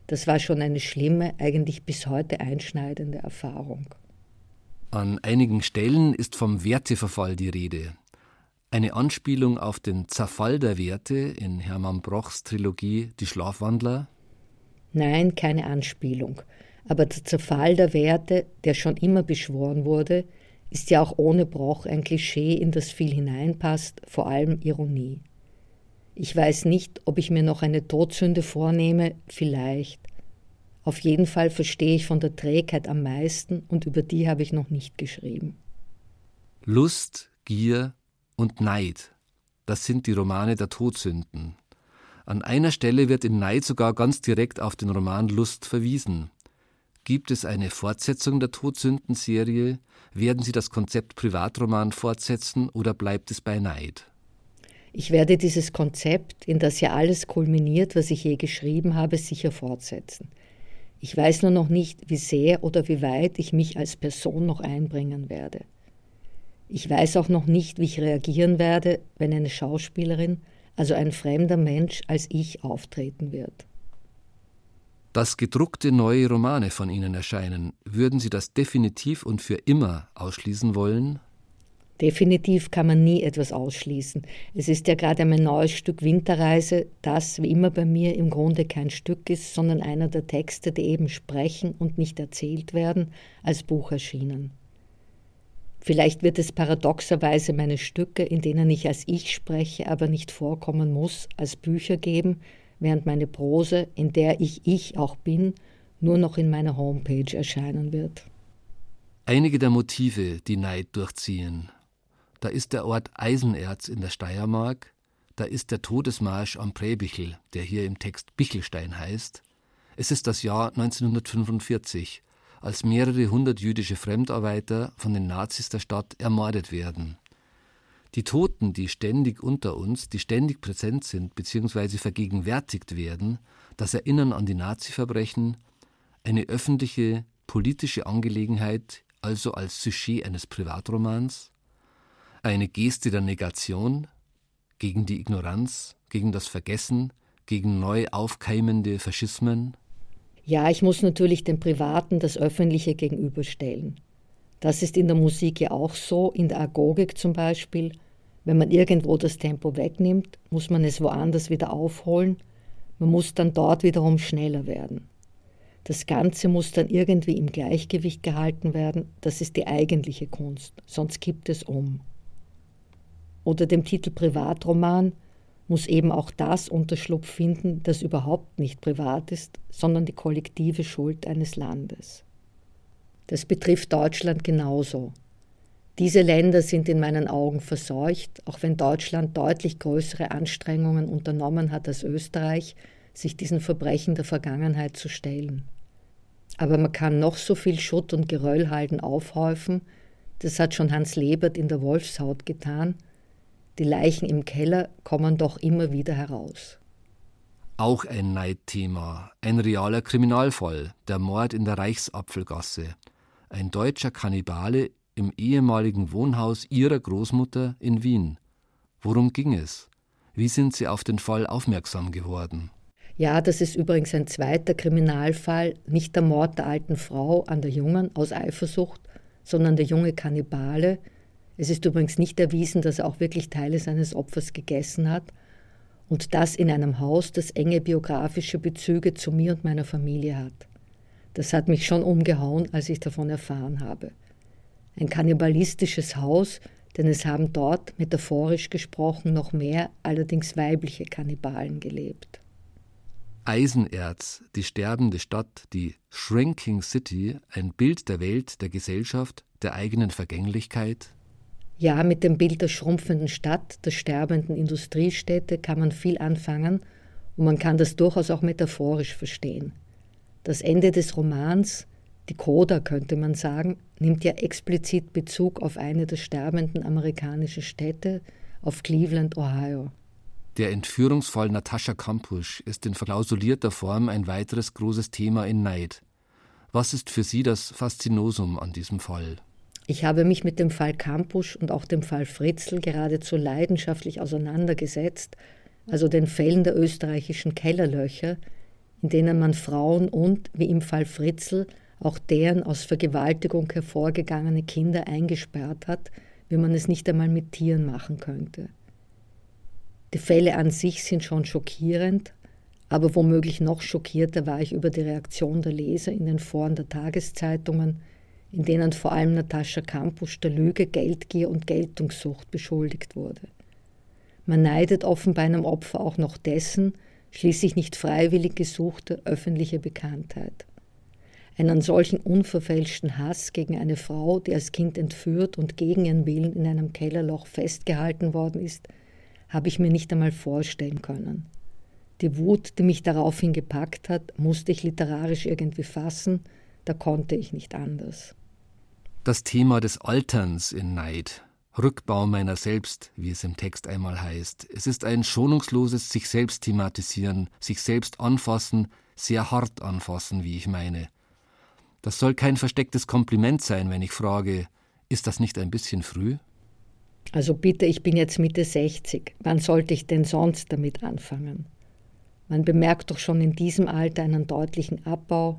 das war schon eine schlimme, eigentlich bis heute einschneidende Erfahrung. An einigen Stellen ist vom Werteverfall die Rede. Eine Anspielung auf den Zerfall der Werte in Hermann Brochs Trilogie Die Schlafwandler? Nein, keine Anspielung. Aber der Zerfall der Werte, der schon immer beschworen wurde, ist ja auch ohne Broch ein Klischee, in das viel hineinpasst, vor allem Ironie. Ich weiß nicht, ob ich mir noch eine Todsünde vornehme, vielleicht. Auf jeden Fall verstehe ich von der Trägheit am meisten und über die habe ich noch nicht geschrieben. Lust, Gier, und Neid. Das sind die Romane der Todsünden. An einer Stelle wird in Neid sogar ganz direkt auf den Roman Lust verwiesen. Gibt es eine Fortsetzung der Todsündenserie? Werden Sie das Konzept Privatroman fortsetzen oder bleibt es bei Neid? Ich werde dieses Konzept, in das ja alles kulminiert, was ich je geschrieben habe, sicher fortsetzen. Ich weiß nur noch nicht, wie sehr oder wie weit ich mich als Person noch einbringen werde. Ich weiß auch noch nicht, wie ich reagieren werde, wenn eine Schauspielerin, also ein fremder Mensch, als ich auftreten wird. Dass gedruckte neue Romane von Ihnen erscheinen, würden Sie das definitiv und für immer ausschließen wollen? Definitiv kann man nie etwas ausschließen. Es ist ja gerade mein neues Stück Winterreise, das, wie immer bei mir, im Grunde kein Stück ist, sondern einer der Texte, die eben sprechen und nicht erzählt werden, als Buch erschienen. Vielleicht wird es paradoxerweise meine Stücke, in denen ich als Ich spreche, aber nicht vorkommen muss, als Bücher geben, während meine Prose, in der ich ich auch bin, nur noch in meiner Homepage erscheinen wird. Einige der Motive, die Neid durchziehen. Da ist der Ort Eisenerz in der Steiermark, da ist der Todesmarsch am Präbichel, der hier im Text Bichelstein heißt. Es ist das Jahr 1945 als mehrere hundert jüdische Fremdarbeiter von den Nazis der Stadt ermordet werden. Die Toten, die ständig unter uns, die ständig präsent sind bzw. vergegenwärtigt werden, das Erinnern an die Nazi-Verbrechen, eine öffentliche, politische Angelegenheit also als Sujet eines Privatromans, eine Geste der Negation gegen die Ignoranz, gegen das Vergessen, gegen neu aufkeimende Faschismen? Ja, ich muss natürlich dem Privaten das Öffentliche gegenüberstellen. Das ist in der Musik ja auch so, in der Agogik zum Beispiel. Wenn man irgendwo das Tempo wegnimmt, muss man es woanders wieder aufholen. Man muss dann dort wiederum schneller werden. Das Ganze muss dann irgendwie im Gleichgewicht gehalten werden. Das ist die eigentliche Kunst, sonst kippt es um. Oder dem Titel Privatroman muss eben auch das Unterschlupf finden, das überhaupt nicht privat ist, sondern die kollektive Schuld eines Landes. Das betrifft Deutschland genauso. Diese Länder sind in meinen Augen verseucht, auch wenn Deutschland deutlich größere Anstrengungen unternommen hat als Österreich, sich diesen Verbrechen der Vergangenheit zu stellen. Aber man kann noch so viel Schutt und Geröllhalden aufhäufen, das hat schon Hans Lebert in der Wolfshaut getan, die Leichen im Keller kommen doch immer wieder heraus. Auch ein Neidthema, ein realer Kriminalfall, der Mord in der Reichsapfelgasse. Ein deutscher Kannibale im ehemaligen Wohnhaus ihrer Großmutter in Wien. Worum ging es? Wie sind Sie auf den Fall aufmerksam geworden? Ja, das ist übrigens ein zweiter Kriminalfall, nicht der Mord der alten Frau an der Jungen aus Eifersucht, sondern der junge Kannibale, es ist übrigens nicht erwiesen, dass er auch wirklich Teile seines Opfers gegessen hat. Und das in einem Haus, das enge biografische Bezüge zu mir und meiner Familie hat. Das hat mich schon umgehauen, als ich davon erfahren habe. Ein kannibalistisches Haus, denn es haben dort, metaphorisch gesprochen, noch mehr, allerdings weibliche Kannibalen gelebt. Eisenerz, die sterbende Stadt, die Shrinking City, ein Bild der Welt, der Gesellschaft, der eigenen Vergänglichkeit, ja, mit dem Bild der schrumpfenden Stadt, der sterbenden Industriestädte kann man viel anfangen und man kann das durchaus auch metaphorisch verstehen. Das Ende des Romans, die Coda könnte man sagen, nimmt ja explizit Bezug auf eine der sterbenden amerikanischen Städte, auf Cleveland, Ohio. Der Entführungsfall Natascha Kampusch ist in verklausulierter Form ein weiteres großes Thema in Neid. Was ist für Sie das Faszinosum an diesem Fall? Ich habe mich mit dem Fall Kampusch und auch dem Fall Fritzl geradezu leidenschaftlich auseinandergesetzt, also den Fällen der österreichischen Kellerlöcher, in denen man Frauen und, wie im Fall Fritzl, auch deren aus Vergewaltigung hervorgegangene Kinder eingesperrt hat, wie man es nicht einmal mit Tieren machen könnte. Die Fälle an sich sind schon schockierend, aber womöglich noch schockierter war ich über die Reaktion der Leser in den Foren der Tageszeitungen, in denen vor allem Natascha Kampusch der Lüge, Geldgier und Geltungssucht beschuldigt wurde. Man neidet offenbar einem Opfer auch noch dessen, schließlich nicht freiwillig gesuchte öffentliche Bekanntheit. Einen solchen unverfälschten Hass gegen eine Frau, die als Kind entführt und gegen ihren Willen in einem Kellerloch festgehalten worden ist, habe ich mir nicht einmal vorstellen können. Die Wut, die mich daraufhin gepackt hat, musste ich literarisch irgendwie fassen, da konnte ich nicht anders. Das Thema des Alterns in Neid, Rückbau meiner selbst, wie es im Text einmal heißt. Es ist ein schonungsloses sich selbst thematisieren, sich selbst anfassen, sehr hart anfassen, wie ich meine. Das soll kein verstecktes Kompliment sein, wenn ich frage, ist das nicht ein bisschen früh? Also bitte, ich bin jetzt Mitte 60. Wann sollte ich denn sonst damit anfangen? Man bemerkt doch schon in diesem Alter einen deutlichen Abbau,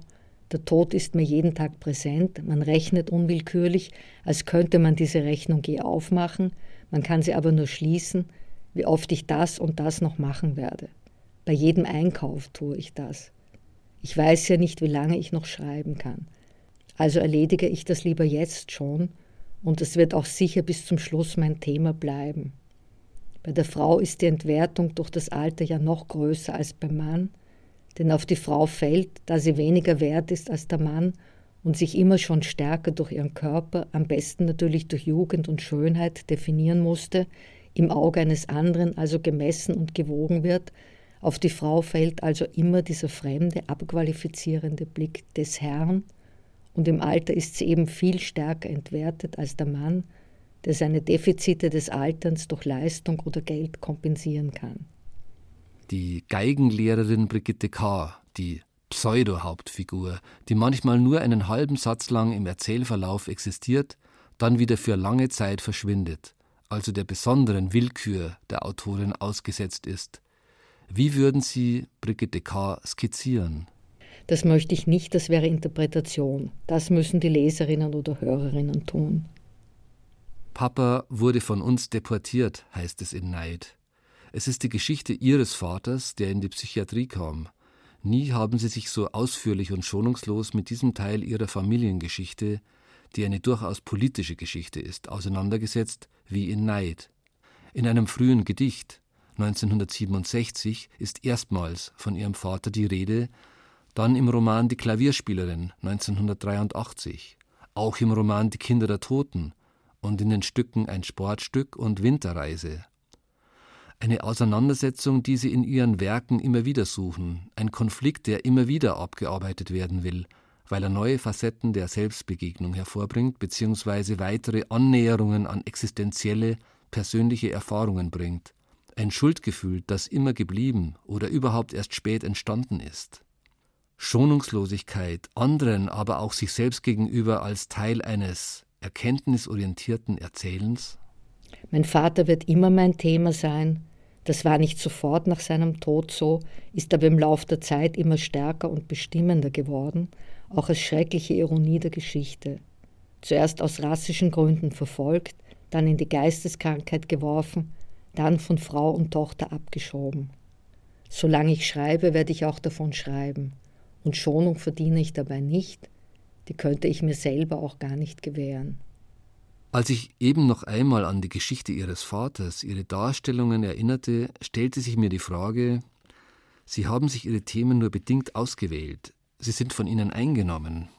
der Tod ist mir jeden Tag präsent, man rechnet unwillkürlich, als könnte man diese Rechnung je aufmachen, man kann sie aber nur schließen, wie oft ich das und das noch machen werde. Bei jedem Einkauf tue ich das. Ich weiß ja nicht, wie lange ich noch schreiben kann. Also erledige ich das lieber jetzt schon und es wird auch sicher bis zum Schluss mein Thema bleiben. Bei der Frau ist die Entwertung durch das Alter ja noch größer als beim Mann, denn auf die Frau fällt, da sie weniger wert ist als der Mann und sich immer schon stärker durch ihren Körper, am besten natürlich durch Jugend und Schönheit definieren musste, im Auge eines anderen also gemessen und gewogen wird, auf die Frau fällt also immer dieser fremde, abqualifizierende Blick des Herrn, und im Alter ist sie eben viel stärker entwertet als der Mann, der seine Defizite des Alterns durch Leistung oder Geld kompensieren kann die Geigenlehrerin Brigitte K., die Pseudo-Hauptfigur, die manchmal nur einen halben Satz lang im Erzählverlauf existiert, dann wieder für lange Zeit verschwindet, also der besonderen Willkür der Autorin ausgesetzt ist. Wie würden Sie Brigitte K. skizzieren? Das möchte ich nicht, das wäre Interpretation. Das müssen die Leserinnen oder Hörerinnen tun. Papa wurde von uns deportiert, heißt es in Neid. Es ist die Geschichte ihres Vaters, der in die Psychiatrie kam. Nie haben sie sich so ausführlich und schonungslos mit diesem Teil ihrer Familiengeschichte, die eine durchaus politische Geschichte ist, auseinandergesetzt wie in Neid. In einem frühen Gedicht 1967 ist erstmals von ihrem Vater die Rede, dann im Roman Die Klavierspielerin 1983, auch im Roman Die Kinder der Toten und in den Stücken Ein Sportstück und Winterreise. Eine Auseinandersetzung, die sie in ihren Werken immer wieder suchen, ein Konflikt, der immer wieder abgearbeitet werden will, weil er neue Facetten der Selbstbegegnung hervorbringt bzw. weitere Annäherungen an existenzielle, persönliche Erfahrungen bringt. Ein Schuldgefühl, das immer geblieben oder überhaupt erst spät entstanden ist. Schonungslosigkeit, anderen, aber auch sich selbst gegenüber als Teil eines erkenntnisorientierten Erzählens? Mein Vater wird immer mein Thema sein. Das war nicht sofort nach seinem Tod so, ist aber im Lauf der Zeit immer stärker und bestimmender geworden, auch als schreckliche Ironie der Geschichte. Zuerst aus rassischen Gründen verfolgt, dann in die Geisteskrankheit geworfen, dann von Frau und Tochter abgeschoben. Solange ich schreibe, werde ich auch davon schreiben und Schonung verdiene ich dabei nicht, die könnte ich mir selber auch gar nicht gewähren. Als ich eben noch einmal an die Geschichte ihres Vaters, ihre Darstellungen erinnerte, stellte sich mir die Frage, Sie haben sich Ihre Themen nur bedingt ausgewählt, Sie sind von ihnen eingenommen.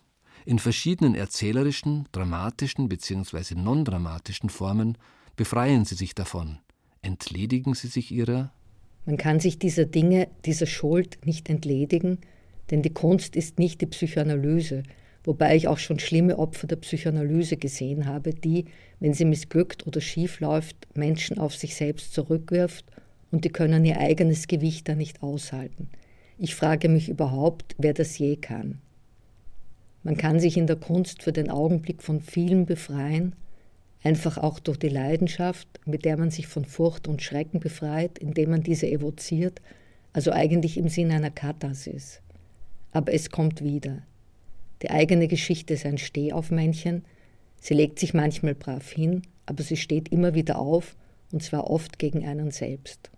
In verschiedenen erzählerischen, dramatischen bzw. non-dramatischen Formen befreien Sie sich davon, entledigen Sie sich ihrer? Man kann sich dieser Dinge, dieser Schuld nicht entledigen, denn die Kunst ist nicht die Psychoanalyse, wobei ich auch schon schlimme Opfer der Psychoanalyse gesehen habe, die, wenn sie missglückt oder schief läuft, Menschen auf sich selbst zurückwirft und die können ihr eigenes Gewicht da nicht aushalten. Ich frage mich überhaupt, wer das je kann. Man kann sich in der Kunst für den Augenblick von vielem befreien, einfach auch durch die Leidenschaft, mit der man sich von Furcht und Schrecken befreit, indem man diese evoziert, also eigentlich im Sinne einer Katharsis aber es kommt wieder. Die eigene Geschichte ist ein Stehaufmännchen. Sie legt sich manchmal brav hin, aber sie steht immer wieder auf, und zwar oft gegen einen selbst.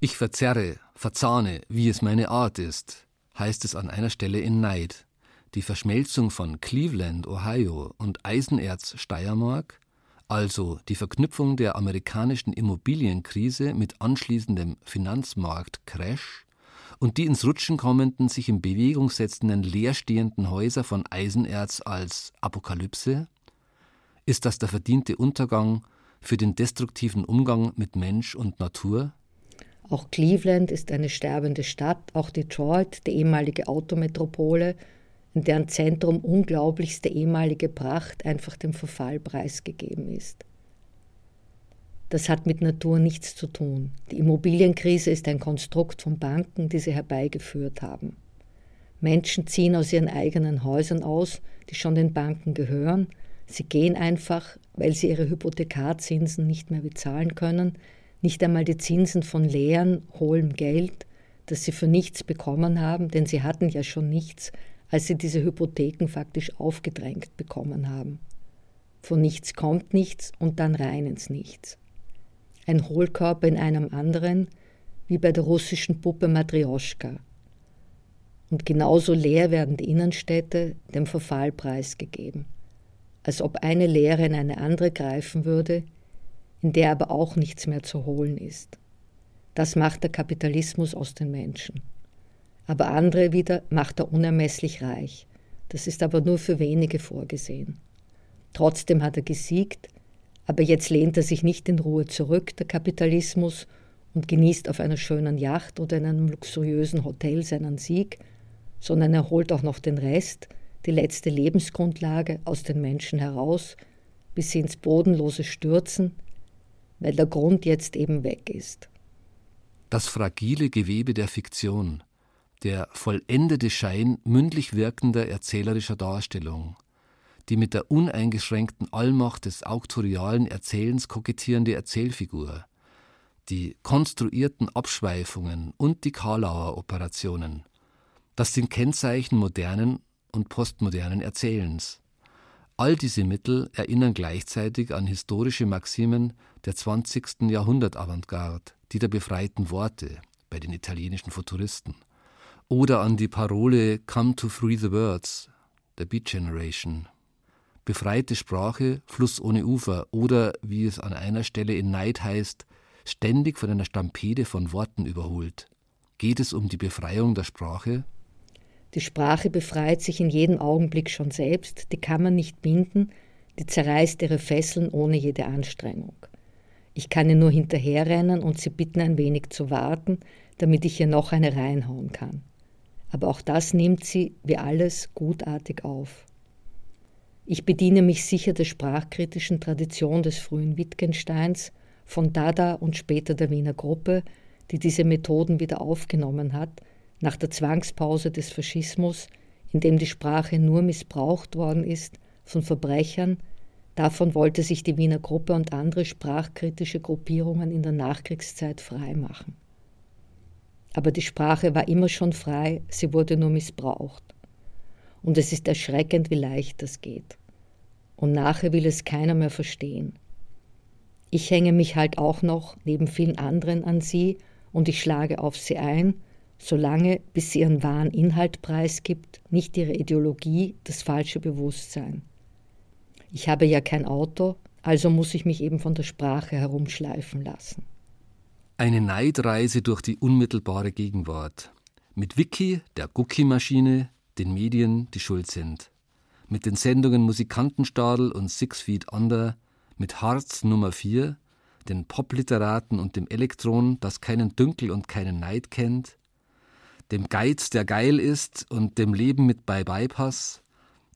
Ich verzerre, verzahne, wie es meine Art ist, heißt es an einer Stelle in Neid. Die Verschmelzung von Cleveland, Ohio und Eisenerz, Steiermark, also die Verknüpfung der amerikanischen Immobilienkrise mit anschließendem Finanzmarktcrash, und die ins Rutschen kommenden, sich in Bewegung setzenden, leerstehenden Häuser von Eisenerz als Apokalypse? Ist das der verdiente Untergang für den destruktiven Umgang mit Mensch und Natur? Auch Cleveland ist eine sterbende Stadt, auch Detroit, die ehemalige Autometropole, in deren Zentrum unglaublichste ehemalige Pracht einfach dem Verfall preisgegeben ist. Das hat mit Natur nichts zu tun. Die Immobilienkrise ist ein Konstrukt von Banken, die sie herbeigeführt haben. Menschen ziehen aus ihren eigenen Häusern aus, die schon den Banken gehören. Sie gehen einfach, weil sie ihre Hypothekarzinsen nicht mehr bezahlen können, nicht einmal die Zinsen von leeren, hohlem Geld, das sie für nichts bekommen haben, denn sie hatten ja schon nichts, als sie diese Hypotheken faktisch aufgedrängt bekommen haben. Von nichts kommt nichts und dann rein ins Nichts ein Hohlkörper in einem anderen, wie bei der russischen Puppe Matrioschka. Und genauso leer werden die Innenstädte dem Verfall preisgegeben, als ob eine Leere in eine andere greifen würde, in der aber auch nichts mehr zu holen ist. Das macht der Kapitalismus aus den Menschen. Aber andere wieder macht er unermesslich reich. Das ist aber nur für wenige vorgesehen. Trotzdem hat er gesiegt, aber jetzt lehnt er sich nicht in Ruhe zurück, der Kapitalismus, und genießt auf einer schönen Yacht oder in einem luxuriösen Hotel seinen Sieg, sondern er holt auch noch den Rest, die letzte Lebensgrundlage aus den Menschen heraus, bis sie ins bodenlose stürzen, weil der Grund jetzt eben weg ist. Das fragile Gewebe der Fiktion, der vollendete Schein mündlich wirkender erzählerischer Darstellung, die mit der uneingeschränkten Allmacht des auktorialen Erzählens kokettierende Erzählfigur, die konstruierten Abschweifungen und die Karlauer Operationen. Das sind Kennzeichen modernen und postmodernen Erzählens. All diese Mittel erinnern gleichzeitig an historische Maximen der 20. Jahrhundert-Avantgarde, die der befreiten Worte bei den italienischen Futuristen, oder an die Parole Come to free the words der Beat Generation. Befreite Sprache, Fluss ohne Ufer oder, wie es an einer Stelle in Neid heißt, ständig von einer Stampede von Worten überholt. Geht es um die Befreiung der Sprache? Die Sprache befreit sich in jedem Augenblick schon selbst, die kann man nicht binden, die zerreißt ihre Fesseln ohne jede Anstrengung. Ich kann ihr nur hinterherrennen und sie bitten, ein wenig zu warten, damit ich ihr noch eine reinhauen kann. Aber auch das nimmt sie, wie alles, gutartig auf. Ich bediene mich sicher der sprachkritischen Tradition des frühen Wittgensteins, von Dada und später der Wiener Gruppe, die diese Methoden wieder aufgenommen hat, nach der Zwangspause des Faschismus, in dem die Sprache nur missbraucht worden ist von Verbrechern, davon wollte sich die Wiener Gruppe und andere sprachkritische Gruppierungen in der Nachkriegszeit freimachen. Aber die Sprache war immer schon frei, sie wurde nur missbraucht. Und es ist erschreckend, wie leicht das geht. Und nachher will es keiner mehr verstehen. Ich hänge mich halt auch noch neben vielen anderen an sie und ich schlage auf sie ein, solange bis sie ihren wahren Inhalt preisgibt, nicht ihre Ideologie, das falsche Bewusstsein. Ich habe ja kein Auto, also muss ich mich eben von der Sprache herumschleifen lassen. Eine Neidreise durch die unmittelbare Gegenwart. Mit Wiki, der Gucki-Maschine, den Medien, die schuld sind. Mit den Sendungen Musikantenstadel und Six Feet Under, mit Harz Nummer 4, den Popliteraten und dem Elektron, das keinen Dünkel und keinen Neid kennt, dem Geiz, der geil ist, und dem Leben mit Bye-Bypass,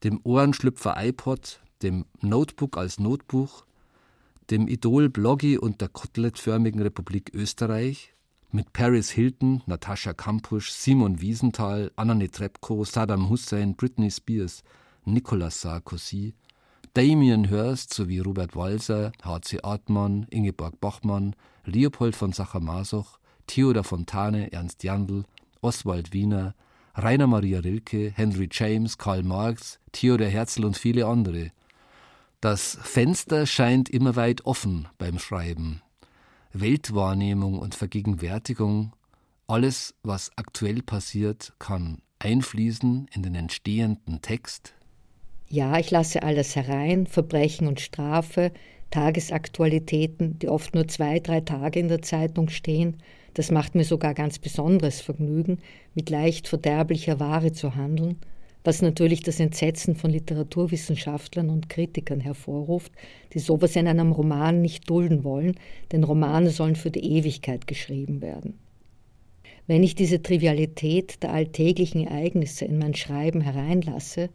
dem Ohrenschlüpfer iPod, dem Notebook als Notbuch, dem Idol Bloggy und der kotelettförmigen Republik Österreich, mit Paris Hilton, Natascha Kampusch, Simon Wiesenthal, Anna Netrebko, Saddam Hussein, Britney Spears, Nicolas Sarkozy, Damien Hirst sowie Robert Walser, H.C. Artmann, Ingeborg Bachmann, Leopold von Sacher-Masoch, Theodor Fontane, Ernst Jandl, Oswald Wiener, Rainer Maria Rilke, Henry James, Karl Marx, Theodor Herzl und viele andere. Das Fenster scheint immer weit offen beim Schreiben. Weltwahrnehmung und Vergegenwärtigung, alles, was aktuell passiert, kann einfließen in den entstehenden Text, ja, ich lasse alles herein, Verbrechen und Strafe, Tagesaktualitäten, die oft nur zwei, drei Tage in der Zeitung stehen. Das macht mir sogar ganz besonderes Vergnügen, mit leicht verderblicher Ware zu handeln, was natürlich das Entsetzen von Literaturwissenschaftlern und Kritikern hervorruft, die sowas in einem Roman nicht dulden wollen, denn Romane sollen für die Ewigkeit geschrieben werden. Wenn ich diese Trivialität der alltäglichen Ereignisse in mein Schreiben hereinlasse,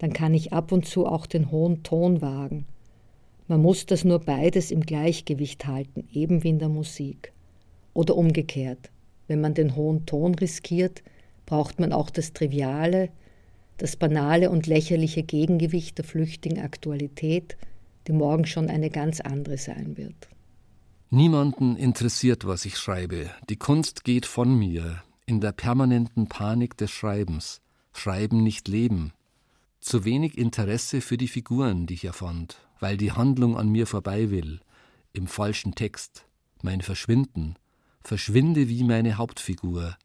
dann kann ich ab und zu auch den hohen Ton wagen. Man muss das nur beides im Gleichgewicht halten, eben wie in der Musik. Oder umgekehrt, wenn man den hohen Ton riskiert, braucht man auch das Triviale, das banale und lächerliche Gegengewicht der flüchtigen Aktualität, die morgen schon eine ganz andere sein wird. Niemanden interessiert, was ich schreibe. Die Kunst geht von mir, in der permanenten Panik des Schreibens. Schreiben nicht leben, zu wenig Interesse für die Figuren, die ich erfand, weil die Handlung an mir vorbei will, im falschen Text, mein Verschwinden, verschwinde wie meine Hauptfigur.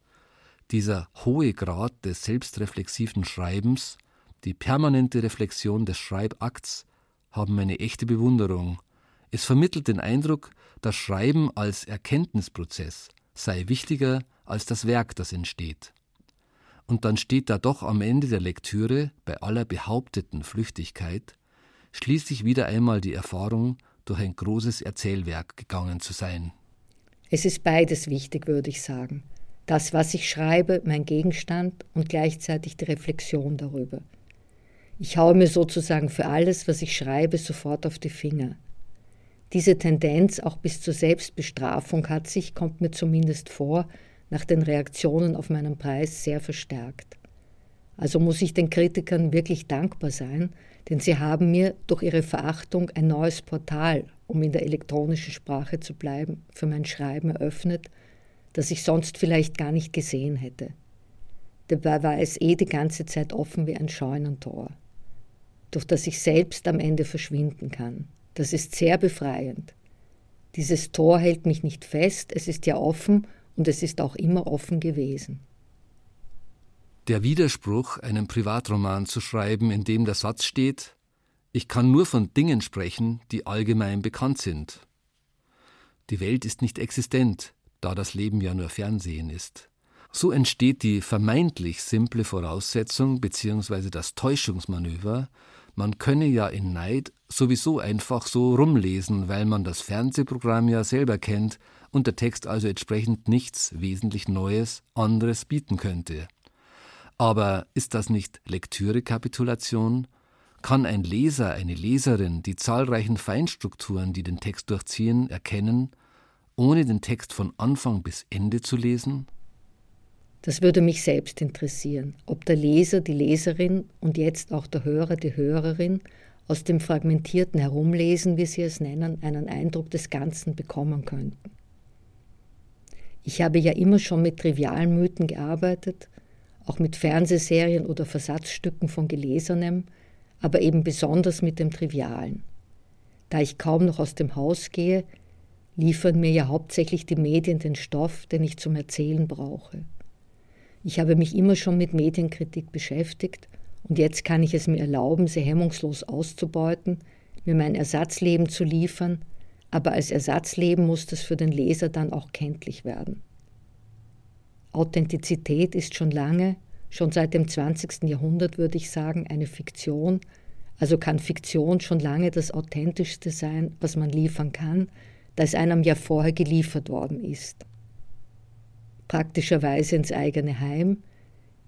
Dieser hohe Grad des selbstreflexiven Schreibens, die permanente Reflexion des Schreibakts haben meine echte Bewunderung. Es vermittelt den Eindruck, das Schreiben als Erkenntnisprozess sei wichtiger als das Werk, das entsteht. Und dann steht da doch am Ende der Lektüre, bei aller behaupteten Flüchtigkeit, schließlich wieder einmal die Erfahrung, durch ein großes Erzählwerk gegangen zu sein. Es ist beides wichtig, würde ich sagen. Das, was ich schreibe, mein Gegenstand und gleichzeitig die Reflexion darüber. Ich haue mir sozusagen für alles, was ich schreibe, sofort auf die Finger. Diese Tendenz auch bis zur Selbstbestrafung hat sich, kommt mir zumindest vor, nach den Reaktionen auf meinen Preis sehr verstärkt. Also muss ich den Kritikern wirklich dankbar sein, denn sie haben mir durch ihre Verachtung ein neues Portal, um in der elektronischen Sprache zu bleiben, für mein Schreiben eröffnet, das ich sonst vielleicht gar nicht gesehen hätte. Dabei war es eh die ganze Zeit offen wie ein Scheunentor, durch das ich selbst am Ende verschwinden kann. Das ist sehr befreiend. Dieses Tor hält mich nicht fest, es ist ja offen und es ist auch immer offen gewesen. Der Widerspruch, einen Privatroman zu schreiben, in dem der Satz steht, ich kann nur von Dingen sprechen, die allgemein bekannt sind. Die Welt ist nicht existent, da das Leben ja nur Fernsehen ist. So entsteht die vermeintlich simple Voraussetzung bzw. das Täuschungsmanöver, man könne ja in Neid sowieso einfach so rumlesen, weil man das Fernsehprogramm ja selber kennt und der Text also entsprechend nichts wesentlich Neues, anderes bieten könnte. Aber ist das nicht Lektürekapitulation? Kann ein Leser, eine Leserin die zahlreichen Feinstrukturen, die den Text durchziehen, erkennen, ohne den Text von Anfang bis Ende zu lesen? Das würde mich selbst interessieren, ob der Leser, die Leserin und jetzt auch der Hörer, die Hörerin aus dem fragmentierten Herumlesen, wie Sie es nennen, einen Eindruck des Ganzen bekommen könnten. Ich habe ja immer schon mit trivialen Mythen gearbeitet auch mit Fernsehserien oder Versatzstücken von Gelesenem, aber eben besonders mit dem Trivialen. Da ich kaum noch aus dem Haus gehe, liefern mir ja hauptsächlich die Medien den Stoff, den ich zum Erzählen brauche. Ich habe mich immer schon mit Medienkritik beschäftigt und jetzt kann ich es mir erlauben, sie hemmungslos auszubeuten, mir mein Ersatzleben zu liefern, aber als Ersatzleben muss das für den Leser dann auch kenntlich werden. Authentizität ist schon lange, schon seit dem 20. Jahrhundert würde ich sagen, eine Fiktion. Also kann Fiktion schon lange das Authentischste sein, was man liefern kann, da es einem ja vorher geliefert worden ist. Praktischerweise ins eigene Heim,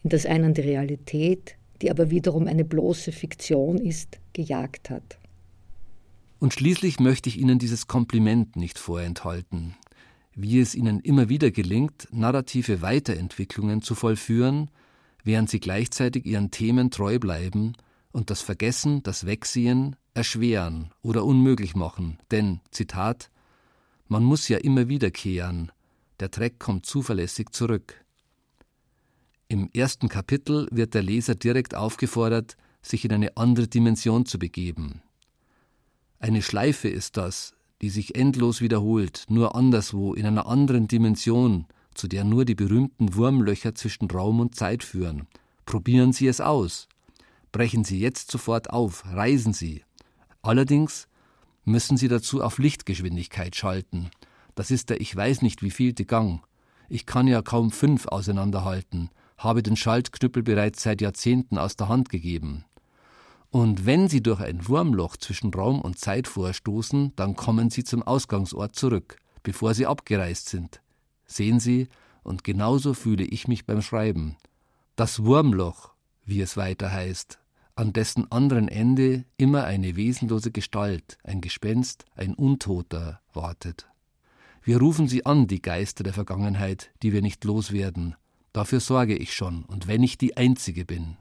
in das einen die Realität, die aber wiederum eine bloße Fiktion ist, gejagt hat. Und schließlich möchte ich Ihnen dieses Kompliment nicht vorenthalten wie es ihnen immer wieder gelingt, narrative Weiterentwicklungen zu vollführen, während sie gleichzeitig ihren Themen treu bleiben und das Vergessen, das Wegsehen erschweren oder unmöglich machen. Denn, Zitat, man muss ja immer wiederkehren, der Dreck kommt zuverlässig zurück. Im ersten Kapitel wird der Leser direkt aufgefordert, sich in eine andere Dimension zu begeben. Eine Schleife ist das, die sich endlos wiederholt, nur anderswo, in einer anderen Dimension, zu der nur die berühmten Wurmlöcher zwischen Raum und Zeit führen. Probieren Sie es aus. Brechen Sie jetzt sofort auf, reisen Sie. Allerdings müssen Sie dazu auf Lichtgeschwindigkeit schalten. Das ist der ich weiß nicht wievielte Gang. Ich kann ja kaum fünf auseinanderhalten, habe den Schaltknüppel bereits seit Jahrzehnten aus der Hand gegeben. Und wenn Sie durch ein Wurmloch zwischen Raum und Zeit vorstoßen, dann kommen Sie zum Ausgangsort zurück, bevor Sie abgereist sind. Sehen Sie, und genauso fühle ich mich beim Schreiben. Das Wurmloch, wie es weiter heißt, an dessen anderen Ende immer eine wesenlose Gestalt, ein Gespenst, ein Untoter wartet. Wir rufen sie an, die Geister der Vergangenheit, die wir nicht loswerden. Dafür sorge ich schon, und wenn ich die Einzige bin.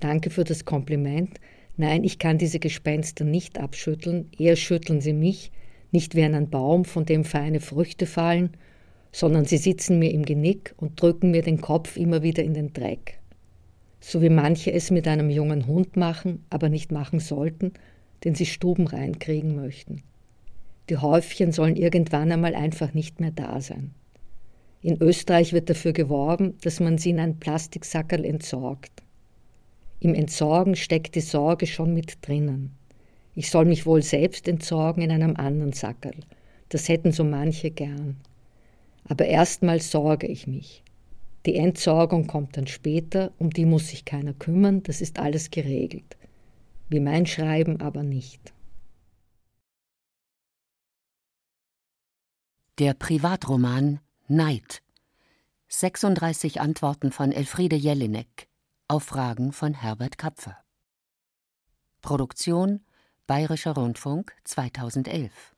Danke für das Kompliment. Nein, ich kann diese Gespenster nicht abschütteln, eher schütteln sie mich, nicht wie ein Baum, von dem feine Früchte fallen, sondern sie sitzen mir im Genick und drücken mir den Kopf immer wieder in den Dreck. So wie manche es mit einem jungen Hund machen, aber nicht machen sollten, den sie stubenrein kriegen möchten. Die Häufchen sollen irgendwann einmal einfach nicht mehr da sein. In Österreich wird dafür geworben, dass man sie in ein Plastiksackerl entsorgt. Im Entsorgen steckt die Sorge schon mit drinnen. Ich soll mich wohl selbst entsorgen in einem anderen Sackerl. Das hätten so manche gern. Aber erstmal sorge ich mich. Die Entsorgung kommt dann später, um die muss sich keiner kümmern, das ist alles geregelt. Wie mein Schreiben aber nicht. Der Privatroman Neid. 36 Antworten von Elfriede Jelinek auf Fragen von Herbert Kapfer. Produktion Bayerischer Rundfunk 2011